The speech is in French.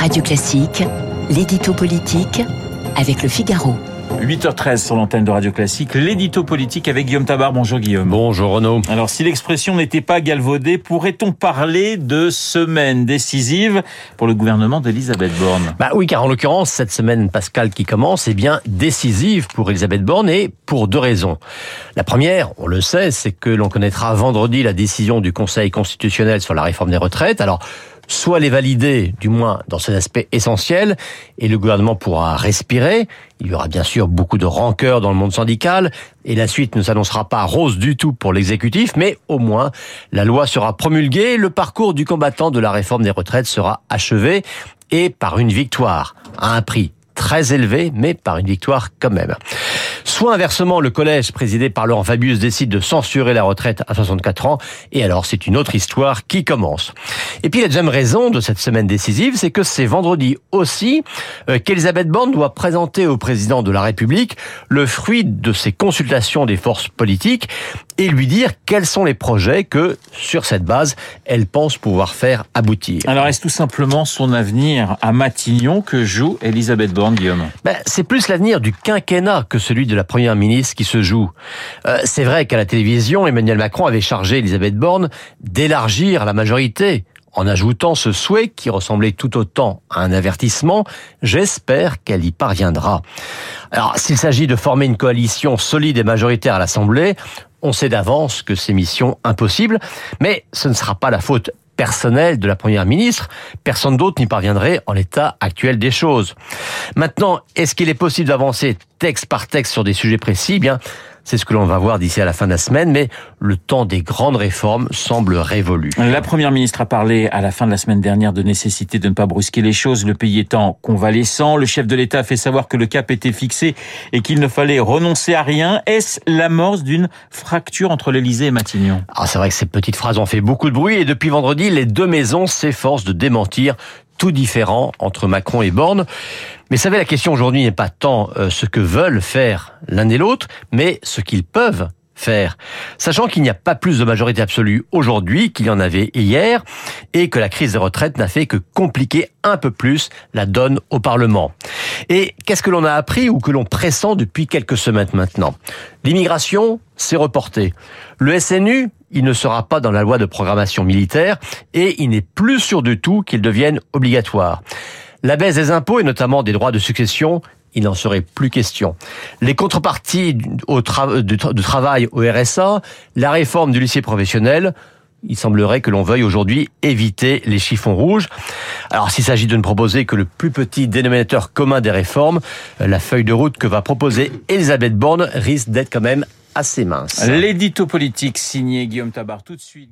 Radio Classique, l'édito politique avec le Figaro. 8h13 sur l'antenne de Radio Classique, l'édito politique avec Guillaume Tabar. Bonjour Guillaume. Bonjour Renaud. Alors si l'expression n'était pas galvaudée, pourrait-on parler de semaine décisive pour le gouvernement d'Elisabeth Borne? Bah oui, car en l'occurrence, cette semaine Pascal qui commence est bien décisive pour Elisabeth Borne et pour deux raisons. La première, on le sait, c'est que l'on connaîtra vendredi la décision du Conseil constitutionnel sur la réforme des retraites. Alors, soit les valider, du moins dans cet aspect essentiel, et le gouvernement pourra respirer. Il y aura bien sûr beaucoup de rancœur dans le monde syndical, et la suite ne s'annoncera pas rose du tout pour l'exécutif, mais au moins la loi sera promulguée, le parcours du combattant de la réforme des retraites sera achevé, et par une victoire, à un prix très élevé, mais par une victoire quand même. Soit inversement, le collège présidé par Laurent Fabius décide de censurer la retraite à 64 ans, et alors c'est une autre histoire qui commence. Et puis la deuxième raison de cette semaine décisive, c'est que c'est vendredi aussi euh, qu'Elisabeth Borne doit présenter au président de la République le fruit de ses consultations des forces politiques et lui dire quels sont les projets que, sur cette base, elle pense pouvoir faire aboutir. Alors est-ce tout simplement son avenir à Matignon que joue Elisabeth Borne, Guillaume? Ben, C'est plus l'avenir du quinquennat que celui de la première ministre qui se joue. Euh, c'est vrai qu'à la télévision, Emmanuel Macron avait chargé Elisabeth Borne d'élargir la majorité en ajoutant ce souhait qui ressemblait tout autant à un avertissement, j'espère qu'elle y parviendra. Alors, s'il s'agit de former une coalition solide et majoritaire à l'Assemblée, on sait d'avance que c'est mission impossible, mais ce ne sera pas la faute personnelle de la première ministre. Personne d'autre n'y parviendrait en l'état actuel des choses. Maintenant, est-ce qu'il est possible d'avancer texte par texte sur des sujets précis? Bien, c'est ce que l'on va voir d'ici à la fin de la semaine, mais le temps des grandes réformes semble révolu. La Première ministre a parlé à la fin de la semaine dernière de nécessité de ne pas brusquer les choses, le pays étant convalescent. Le chef de l'État a fait savoir que le cap était fixé et qu'il ne fallait renoncer à rien. Est-ce l'amorce d'une fracture entre l'Élysée et Matignon? Ah, C'est vrai que ces petites phrases ont fait beaucoup de bruit et depuis vendredi, les deux maisons s'efforcent de démentir tout différent entre Macron et Borne. Mais savez, la question aujourd'hui n'est pas tant euh, ce que veulent faire l'un et l'autre, mais ce qu'ils peuvent faire. Sachant qu'il n'y a pas plus de majorité absolue aujourd'hui qu'il y en avait hier, et que la crise des retraites n'a fait que compliquer un peu plus la donne au Parlement. Et qu'est-ce que l'on a appris ou que l'on pressent depuis quelques semaines maintenant? L'immigration, c'est reporté. Le SNU, il ne sera pas dans la loi de programmation militaire et il n'est plus sûr du tout qu'il devienne obligatoire. La baisse des impôts et notamment des droits de succession, il n'en serait plus question. Les contreparties au de travail au RSA, la réforme du lycée professionnel, il semblerait que l'on veuille aujourd'hui éviter les chiffons rouges. Alors s'il s'agit de ne proposer que le plus petit dénominateur commun des réformes, la feuille de route que va proposer Elisabeth Borne risque d'être quand même assez mince. L'édito politique signé Guillaume Tabar tout de suite.